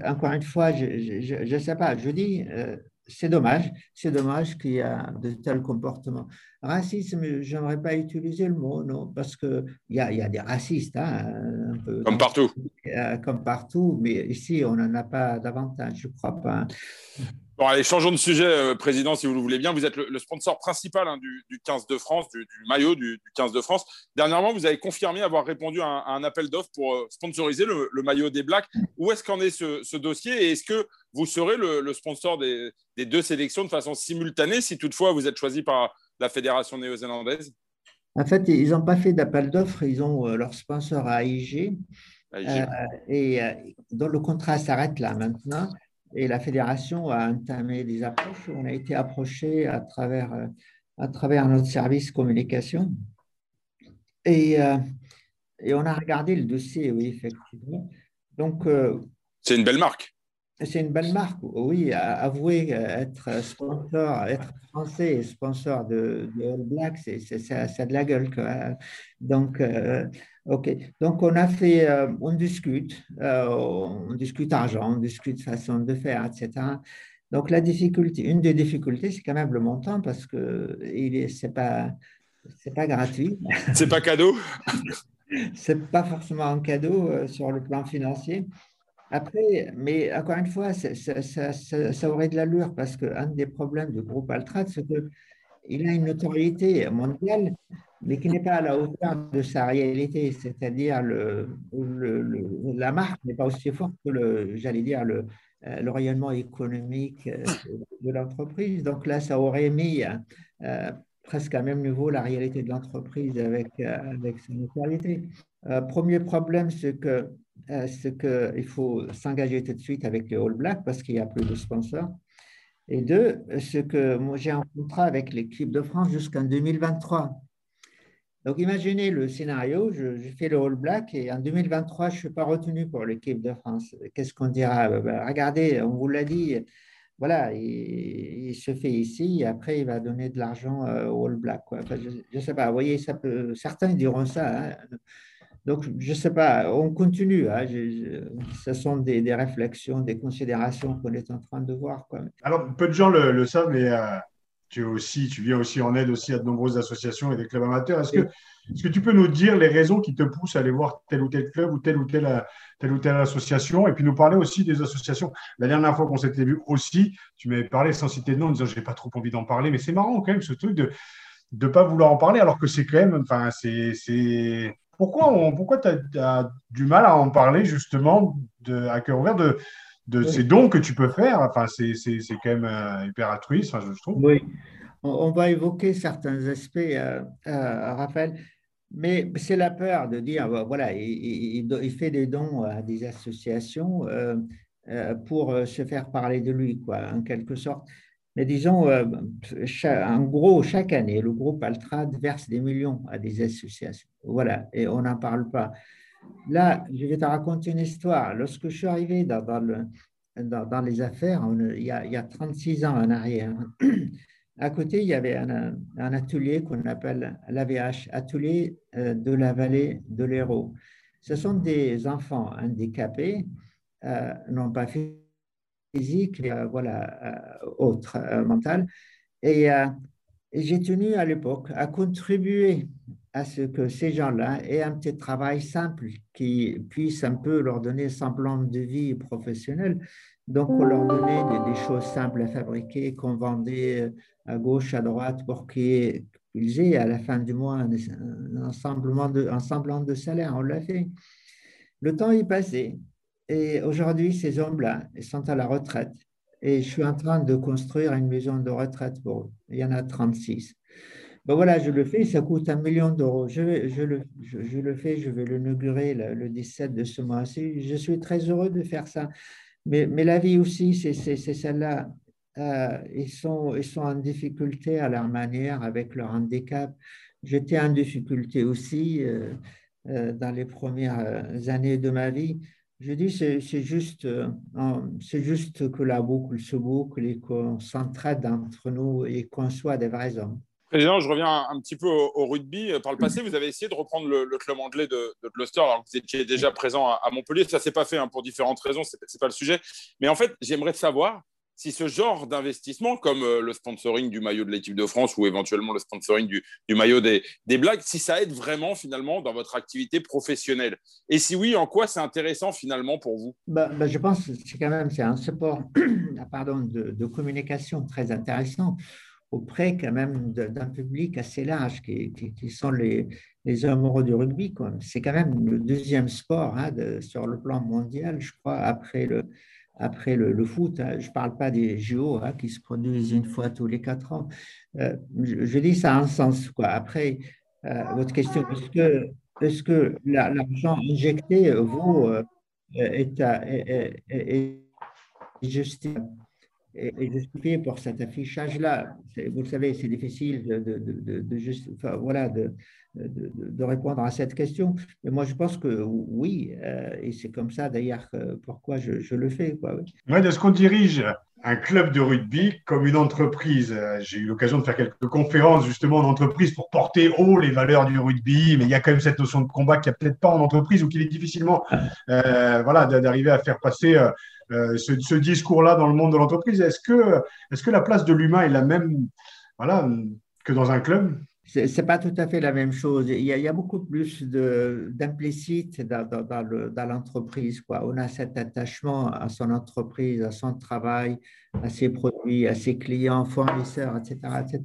encore une fois, je ne sais pas. Je dis, euh, c'est dommage, c'est dommage qu'il y a de tels comportements. Racisme, je n'aimerais pas utiliser le mot, non, parce qu'il y a, y a des racistes, hein, un peu, comme partout. Euh, comme partout, mais ici, on n'en a pas davantage, je ne crois pas. Bon, allez, changeons de sujet, euh, Président, si vous le voulez bien. Vous êtes le, sponsor principal hein, du, 15 de France, du, maillot du, 15 de France. Dernièrement, vous avez confirmé avoir répondu à un, appel d'offres pour euh, sponsoriser le, maillot des Blacks. Où est-ce qu'en est ce, dossier et est-ce que vous serez le, sponsor des, deux sélections de façon simultanée si toutefois vous êtes choisi par la Fédération néo-zélandaise? En fait, ils n'ont pas fait d'appel d'offres, ils ont euh, leur sponsor à AIG. et dont le contrat s'arrête là maintenant. Et la fédération a entamé des approches. On a été approché à travers, à travers notre service communication. Et, et on a regardé le dossier, oui, effectivement. Donc, c'est une belle marque. C'est une belle marque, oui. Avouer être sponsor, être français et sponsor de, All Black, c'est, ça, a de la gueule. Quoi. Donc, euh, OK. Donc, on a fait, euh, on discute, euh, on discute argent, on discute façon de faire, etc. Donc, la difficulté, une des difficultés, c'est quand même le montant parce que ce n'est pas, c'est pas gratuit. C'est pas cadeau? C'est pas forcément un cadeau sur le plan financier. Après, mais encore une fois, ça, aurait de l'allure parce qu'un des problèmes du groupe Altrat, c'est qu'il a une notoriété mondiale, mais qui n'est pas à la hauteur de sa réalité. C'est-à-dire, la marque n'est pas aussi forte que, le, j'allais dire, le, euh, rayonnement économique euh, de l'entreprise. Donc là, ça aurait mis euh, presque à même niveau la réalité de l'entreprise avec, avec sa notoriété. premier problème, c'est que euh, c'est qu'il faut s'engager tout de suite avec les All Blacks parce qu'il n'y a plus de sponsors. Et deux, c'est que j'ai un contrat avec l'équipe de France jusqu'en 2023. Donc imaginez le scénario, je, fais le All Black et en 2023, je ne suis pas retenu pour l'équipe de France. Qu'est-ce qu'on dira? Ben, ben, Regardez, on vous l'a dit, voilà, il, se fait ici et après il va donner de l'argent euh, au All Black. je ne sais pas, vous voyez, ça peut, certains diront ça. Hein. Donc, je ne sais pas, on continue. Hein, ce sont des, réflexions, des considérations qu'on est en train de voir. Quoi. Alors, peu de gens le, savent, mais euh, tu, aussi, tu viens aussi en aide aussi à de nombreuses associations et des clubs amateurs. Est-ce que, est que tu peux nous dire les raisons qui te poussent à aller voir tel ou tel club ou telle ou telle, telle ou telle association? Et puis nous parler aussi des associations. La dernière fois qu'on s'était vu aussi, tu m'avais parlé sans citer de nom en disant je n'ai pas trop envie d'en parler, mais c'est marrant quand même ce truc de ne pas vouloir en parler alors que c'est quand même, enfin, c'est pourquoi, pourquoi tu as, du mal à en parler justement de, à cœur ouvert de, de ces dons que tu peux faire? Enfin, c'est quand même euh, hyper altruiste, je trouve. Oui, on, va évoquer certains aspects, euh, euh, Raphaël, mais c'est la peur de dire, voilà, il, il, fait des dons à des associations pour se faire parler de lui, quoi, en quelque sorte. Mais disons, euh, en gros, chaque année, le groupe Altrad verse des millions à des associations. Voilà, et on n'en parle pas. Là, je vais te raconter une histoire. Lorsque je suis arrivé dans, les affaires, il, y a, il, y a, 36 ans en arrière, à côté, il y avait un, atelier qu'on appelle l'AVH, Atelier euh, de la vallée de l'Hérault. Ce sont des enfants handicapés, euh, non pas physique, euh, voilà, euh, autre, euh, mental. Et, j'ai tenu à l'époque à contribuer à ce que ces gens-là aient un petit travail simple qui puisse un peu leur donner semblant de vie professionnelle. Donc, on leur donnait des, choses simples à fabriquer qu'on vendait à gauche, à droite pour qu'ils aient à la fin du mois un, semblant de salaire. On l'a fait. Le temps est passé. Et aujourd'hui, ces hommes-là sont à la retraite. Et je suis en train de construire une maison de retraite pour eux. Il y en a 36. Ben voilà, je le fais, ça coûte un million d'euros. Je, le, fais, je vais l'inaugurer le, le 17 de ce mois-ci. Je suis très heureux de faire ça. Mais, mais la vie aussi, c'est celle-là. Euh, ils, sont, ils sont en difficulté à leur manière avec leur handicap. J'étais en difficulté aussi euh, euh, dans les premières années de ma vie. Je dis, c'est juste, euh, c'est juste que la boucle se boucle et qu'on s'entraide entre nous et qu'on soit des vrais hommes. Président, je reviens un petit peu au, rugby. Par le passé, vous avez essayé de reprendre le, club anglais de, de, Gloucester, alors que vous étiez déjà présent à, Montpellier. Ça ne s'est pas fait hein, pour différentes raisons, ce n'est pas le sujet. Mais en fait, j'aimerais savoir si ce genre d'investissement, comme euh, le sponsoring du maillot de l'équipe de France ou éventuellement le sponsoring du, maillot des, des, blagues, si ça aide vraiment finalement dans votre activité professionnelle. Et si oui, en quoi c'est intéressant finalement pour vous? Bah, bah, Je pense que c'est quand même un support pardon, de, communication très intéressant auprès quand même d'un public assez large qui, qui, sont les, les amoureux du rugby. C'est quand même le deuxième sport hein, sur le plan mondial, je crois, après le, après le, foot. Hein. Je ne parle pas des JO hein, qui se produisent une fois tous les quatre ans. Euh, je, dis ça en sens. Quoi. Après, euh, votre question, est-ce que, est l'argent injecté vaut, euh, est, justifié, est justifié pour cet affichage-là. Vous le savez, c'est difficile de, de, de, de juste, enfin, voilà, de, répondre à cette question. Mais moi, je pense que oui, euh, et c'est comme ça d'ailleurs pourquoi je, je, le fais. Quoi, oui. est-ce qu'on dirige un club de rugby comme une entreprise. J'ai eu l'occasion de faire quelques conférences justement en entreprise pour porter haut les valeurs du rugby, mais il y a quand même cette notion de combat qui a peut-être pas en entreprise ou qu'il est difficilement euh, voilà, d'arriver à faire passer euh, euh, ce, discours-là dans le monde de l'entreprise. Est-ce que, est que la place de l'humain est la même voilà, que dans un club? C'est pas tout à fait la même chose. Il y a, beaucoup plus d'implicite dans, dans, l'entreprise. On a cet attachement à son entreprise, à son travail, à ses produits, à ses clients, fournisseurs, etc. etc.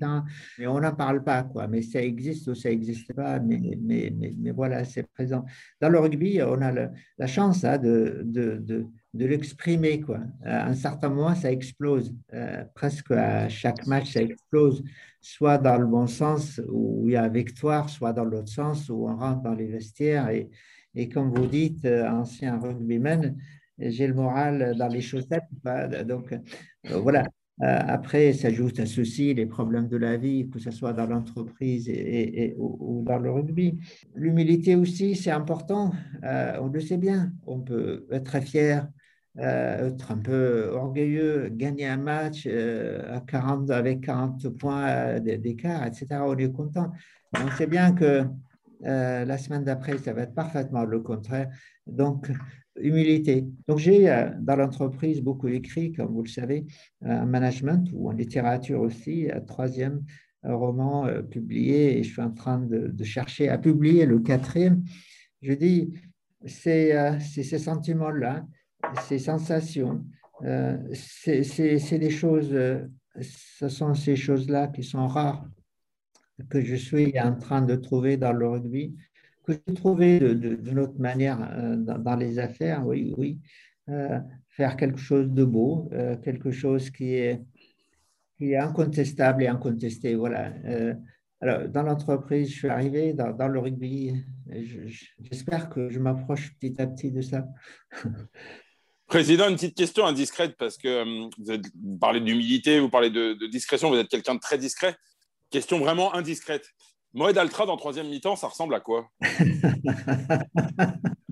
Mais on n'en parle pas. Quoi. Mais ça existe ou ça n'existe pas. Mais, mais, mais, mais voilà, c'est présent. Dans le rugby, on a la chance hein, de, de de l'exprimer. Quoi. À un certain moment, ça explose. Euh, presque à chaque match, ça explose, soit dans le bon sens où il y a victoire, soit dans l'autre sens où on rentre dans les vestiaires. Et, et comme vous dites, euh, ancien rugbyman, j'ai le moral dans les chaussettes. Donc, euh, voilà. après, s'ajoutent à ceci les problèmes de la vie, que ce soit dans l'entreprise et, ou, dans le rugby. L'humilité aussi, c'est important. on le sait bien. On peut être très fier euh, être un peu orgueilleux, gagner un match euh, à 40, avec 40 points d'écart, etc. On est content. On sait bien que euh, la semaine d'après, ça va être parfaitement le contraire. Donc, humilité. Donc, j'ai dans l'entreprise beaucoup écrit, comme vous le savez, en management ou en littérature aussi, un troisième roman publié et je suis en train de, de chercher à publier le quatrième. Je dis, c'est ces sentiments-là ces sensations, euh, c'est des choses, euh, ce sont ces choses-là qui sont rares, que je suis en train de trouver dans le rugby, que j'ai trouvé d'une autre manière euh, dans, les affaires, oui, oui. faire quelque chose de beau, quelque chose qui est, qui est incontestable et incontesté. Voilà. alors, dans l'entreprise, je suis arrivé dans, dans le rugby. J'espère que je m'approche petit à petit de ça. Président, une petite question indiscrète parce que euh, vous, parlez d'humilité, vous parlez de, de, discrétion, vous êtes quelqu'un de très discret. Question vraiment indiscrète. Moed Altra dans troisième mi-temps, ça ressemble à quoi?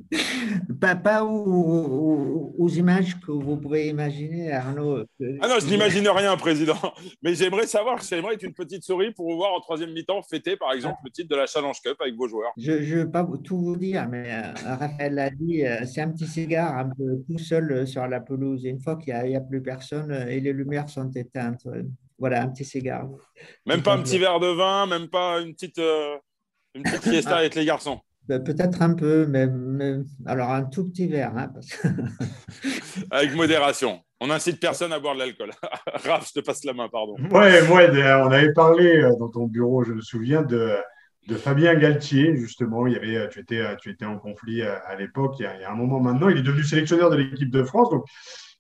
pas, aux, images que vous pouvez imaginer, Arnaud. Ah non, je n'imagine rien, Président. Mais j'aimerais savoir, j'aimerais être une petite souris pour vous voir en troisième mi-temps fêter, par exemple, le titre de la Challenge Cup avec vos joueurs. Je ne veux pas tout vous dire, mais euh, Raphaël l'a dit, euh, c'est un petit cigare un peu tout seul euh, sur la pelouse. Une fois qu'il n'y a, a, plus personne et les lumières sont éteintes, voilà, un petit cigare. Même pas un petit verre de vin, même pas une petite, une petite fiesta avec les garçons peut-être un peu, mais, alors un tout petit verre. Hein, Avec modération. On n'incite personne à boire de l'alcool. Raph, je te passe la main, pardon. Ouais, moi, on avait parlé euh, dans ton bureau, je me souviens, de, de Fabien Galtier, justement. Il y avait, tu, étais, tu étais en conflit à, l'époque, il, y a un moment maintenant. Il est devenu sélectionneur de l'équipe de France, donc,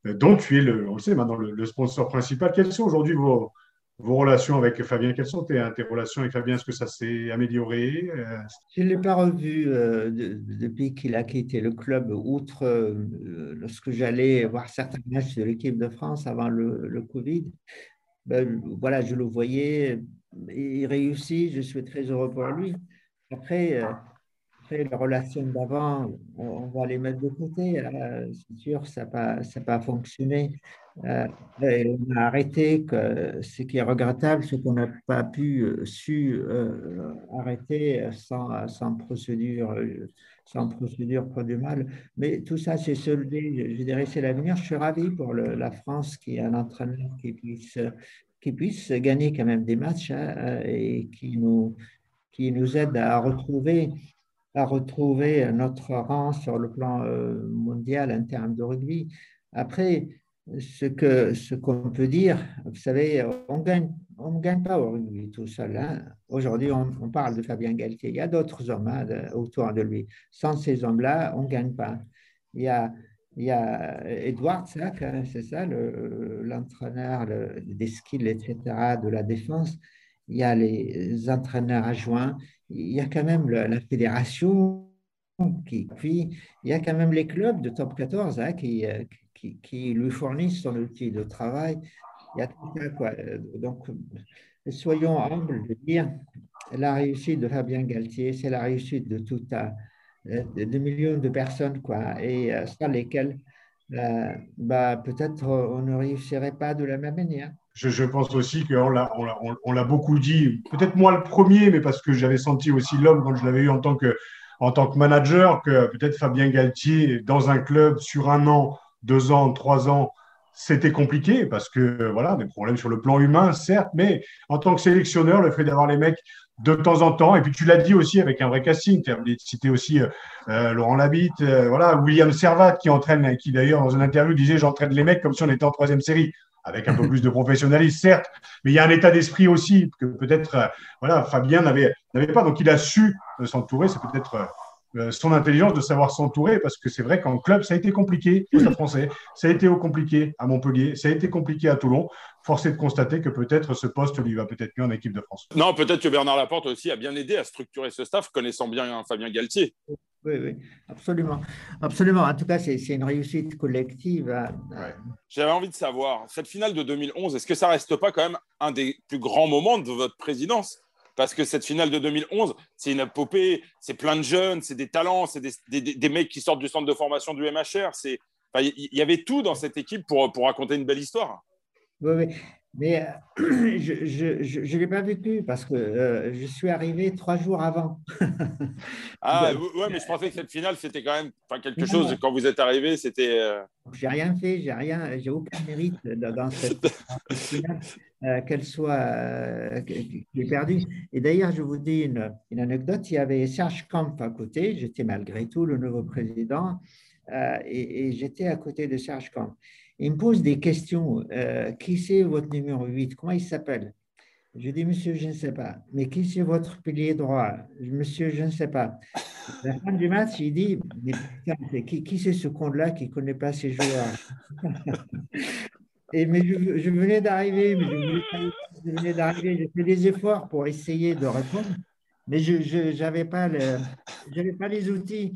euh, dont tu es, le, on le sait maintenant, le sponsor principal. Quels sont aujourd'hui vos, vos relations avec Fabien, quelles sont tes, relations avec Fabien? Est-ce que ça s'est amélioré? Euh? Je ne l'ai pas revu euh, depuis qu'il a quitté le club, outre euh, lorsque j'allais voir certains matchs de l'équipe de France avant le, Covid. Ben, voilà, je le voyais, il réussit, je suis très heureux pour lui. Après, après, les relations d'avant, on, va les mettre de côté. C'est sûr, ça n'a pas, pas fonctionné. Euh, on a arrêté. Ce qui est regrettable, c'est qu'on n'a pas pu euh, su euh, arrêter sans, sans, procédure, sans procédure mal. Mais tout ça, c'est soldé. Je dirais, c'est l'avenir. Je suis ravi pour la France qui est un entraîneur qui puisse, qui puisse gagner quand même des matchs hein, et qui nous, qui nous aide à retrouver à retrouver notre rang sur le plan mondial en termes de rugby. Après, ce que ce qu'on peut dire, vous savez, on gagne, on ne gagne pas au rugby tout seul. Hein. Aujourd'hui, on, parle de Fabien Galtier. Il y a d'autres hommes hein, autour de lui. Sans ces hommes-là, on ne gagne pas. Il y a, il y a Edouard Sack, hein, c'est ça, l'entraîneur des skills, etc., de la défense. Il y a les entraîneurs adjoints, il y a quand même la, fédération Qui, puis, il y a quand même les clubs de top 14 hein, qui, qui, lui fournissent son outil de travail. Il y a tout ça, quoi. Donc, soyons humbles de dire la réussite de Fabien Galtier, c'est la réussite de tout un de, millions de personnes, quoi, et sans lesquelles bah, peut-être on ne réussirait pas de la même manière. Je, pense aussi qu'on l'a, on l'a, beaucoup dit, peut-être moi le premier, mais parce que j'avais senti aussi l'homme quand je l'avais eu en tant que, en tant que manager, que peut-être Fabien Galtier, dans un club sur un an, deux ans, trois ans, c'était compliqué parce que voilà, des problèmes sur le plan humain, certes, mais en tant que sélectionneur, le fait d'avoir les mecs de temps en temps, et puis tu l'as dit aussi avec un vrai casting, tu as cité aussi euh, euh, Laurent Labitte, euh, voilà, William Servat qui entraîne, qui d'ailleurs dans une interview disait j'entraîne les mecs comme si on était en troisième série, avec un peu plus de professionnalisme, certes, mais il y a un état d'esprit aussi que peut-être voilà, Fabien n'avait pas, donc il a su s'entourer, c'est peut-être son intelligence de savoir s'entourer, parce que c'est vrai qu'en club, ça a été compliqué au Stade français, ça a été compliqué à Montpellier, ça a été compliqué à Toulon. Force est de constater que peut-être ce poste lui va peut-être mieux en équipe de France. Non, peut-être que Bernard Laporte aussi a bien aidé à structurer ce staff, connaissant bien Fabien Galtier. Oui, oui, absolument. Absolument. En tout cas, c'est une réussite collective. J'avais envie de savoir, cette finale de 2011, est-ce que ça reste pas quand même un des plus grands moments de votre présidence? Parce que cette finale de 2011, c'est une épopée, c'est plein de jeunes, c'est des talents, c'est des, mecs qui sortent du centre de formation du MHR. Il y, avait tout dans cette équipe pour, pour raconter une belle histoire. Mais euh, je ne l'ai pas vécu parce que euh, je suis arrivé trois jours avant. ah, ouais, mais je pensais que cette finale, c'était quand même quelque chose. Quand vous êtes arrivé, c'était. Euh... J'ai rien fait, j'ai rien, j'ai aucun mérite dans cette, finale, euh, qu'elle soit j'ai perdu. Et d'ailleurs, je vous dis une, une, anecdote. Il y avait Serge Kamp à côté. J'étais malgré tout le nouveau président et, et j'étais à côté de Serge Kamp. Il me pose des questions. Euh, qui c'est votre numéro 8 Comment il s'appelle? Je dis, monsieur, je ne sais pas. Mais qui c'est votre pilier droit? Monsieur, je ne sais pas. À la fin du match, il dit, mais qui, c'est ce con-là qui ne connaît pas ses joueurs? Et mais je, venais d'arriver, je, venais des efforts pour essayer de répondre, mais je n'avais pas les outils.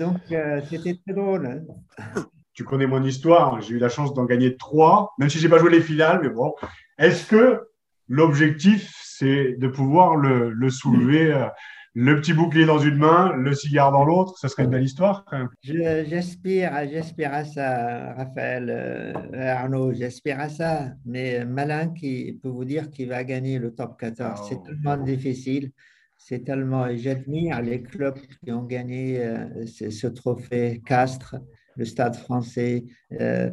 Donc, euh, c'était très drôle. Hein tu connais mon histoire, j'ai eu la chance d'en gagner trois, même si je n'ai pas joué les finales, mais bon. Est-ce que l'objectif, c'est de pouvoir le, soulever, euh, le petit bouclier dans une main, le cigare dans l'autre? Ce serait une belle histoire J'espère, j'espère à ça, Raphaël, euh, Arnaud, j'espère à ça. Mais Malin qui peut vous dire qu'il va gagner le top 14. C'est tellement difficile. C'est tellement. J'admire les clubs qui ont gagné euh, ce trophée Castres le Stade français, euh,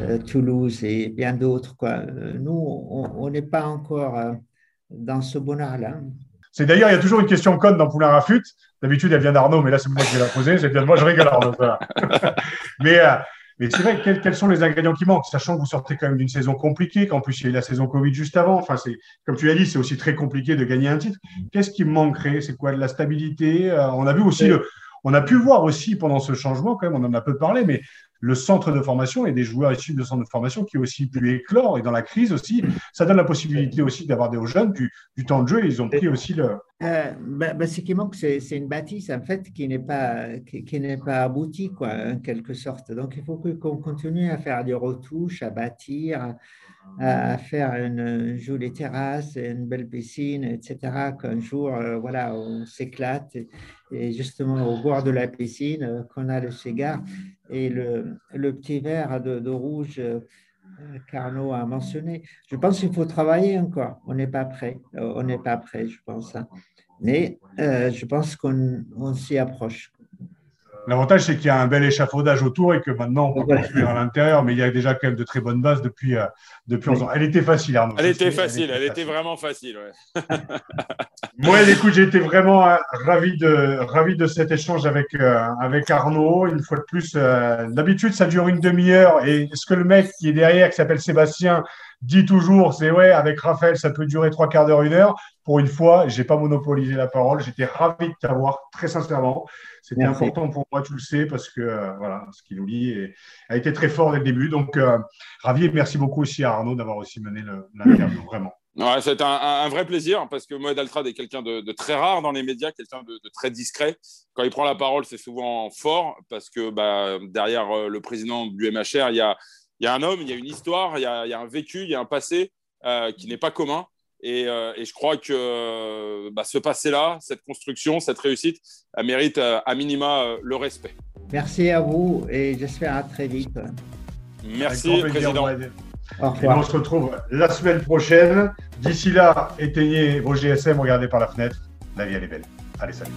euh, Toulouse et bien d'autres. Euh, nous, on n'est pas encore dans ce bonheur-là. C'est d'ailleurs, il y a toujours une question code dans Poulain Rafut. D'habitude, elle vient d'Arnaud, mais là, c'est moi qui vais la poser. C'est bien, moi, je rigole, Arnaud. mais, mais c'est vrai, quels, sont les ingrédients qui manquent, sachant que vous sortez quand même d'une saison compliquée, qu'en plus, il y a eu la saison Covid juste avant. Enfin, c'est, comme tu l'as dit, c'est aussi très compliqué de gagner un titre. Qu'est-ce qui manquerait? C'est quoi de la stabilité? On a vu aussi le, on a pu voir aussi pendant ce changement, quand même, on en a peu parlé, mais le centre de formation et des joueurs issus de centre de formation qui ont aussi pu éclore. Et dans la crise aussi, ça donne la possibilité aussi d'avoir des jeunes du, du, temps de jeu. Ils ont pris aussi le. Euh, bah, bah, ce qui manque, c'est une bâtisse en fait qui n'est pas qui, n'est pas aboutie, quoi, en quelque sorte. Donc, il faut qu'on continue à faire des retouches, à bâtir, à, faire une jolie terrasse, une belle piscine, etc. Qu'un jour, euh, voilà, on s'éclate et, justement au bord de la piscine, euh, qu'on a le cigare et le, petit verre de, de rouge euh, qu'Arnaud a mentionné. Je pense qu'il faut travailler encore. On n'est pas prêt. On n'est pas prêt, je pense. Hein. Mais je pense qu'on s'y approche. L'avantage, c'est qu'il y a un bel échafaudage autour et que maintenant, on peut construire à l'intérieur, mais il y a déjà quand même de très bonnes bases depuis, euh, depuis 11 ans. Elle était facile, Arnaud. Elle était facile, elle était, vraiment facile. Ouais. Moi, écoute, j'ai été vraiment euh, ravi, de, ravi de cet échange avec, euh, avec Arnaud. Une fois de plus, d'habitude, ça dure une demi-heure. Et ce que le mec qui est derrière, qui s'appelle Sébastien, dit toujours, c'est ouais, avec Raphaël, ça peut durer trois quarts d'heure, une heure. Pour une fois, je n'ai pas monopolisé la parole. J'étais ravi de t'avoir, très sincèrement. C'était important pour moi, tu le sais, parce que euh, voilà, ce qu'il nous lit a été très fort dès le début. Donc, euh, ravi et merci beaucoup aussi à Arnaud d'avoir aussi mené l'interview, vraiment. Ouais, c'est un, vrai plaisir parce que Moed Altrad est quelqu'un de, très rare dans les médias, quelqu'un de, très discret. Quand il prend la parole, c'est souvent fort parce que bah, derrière euh, le président du MHR, il y a, y a, un homme, il y a une histoire, il y a, y a un vécu, il y a un passé euh, qui n'est pas commun. Et, euh, et, je crois que bah, ce passé-là, cette construction, cette réussite, mérite à minima le respect. Merci à vous et j'espère à très vite. Merci, Président. Et on se retrouve la semaine prochaine. D'ici là, éteignez vos GSM, regardez par la fenêtre. La vie, elle est belle. Allez, salut.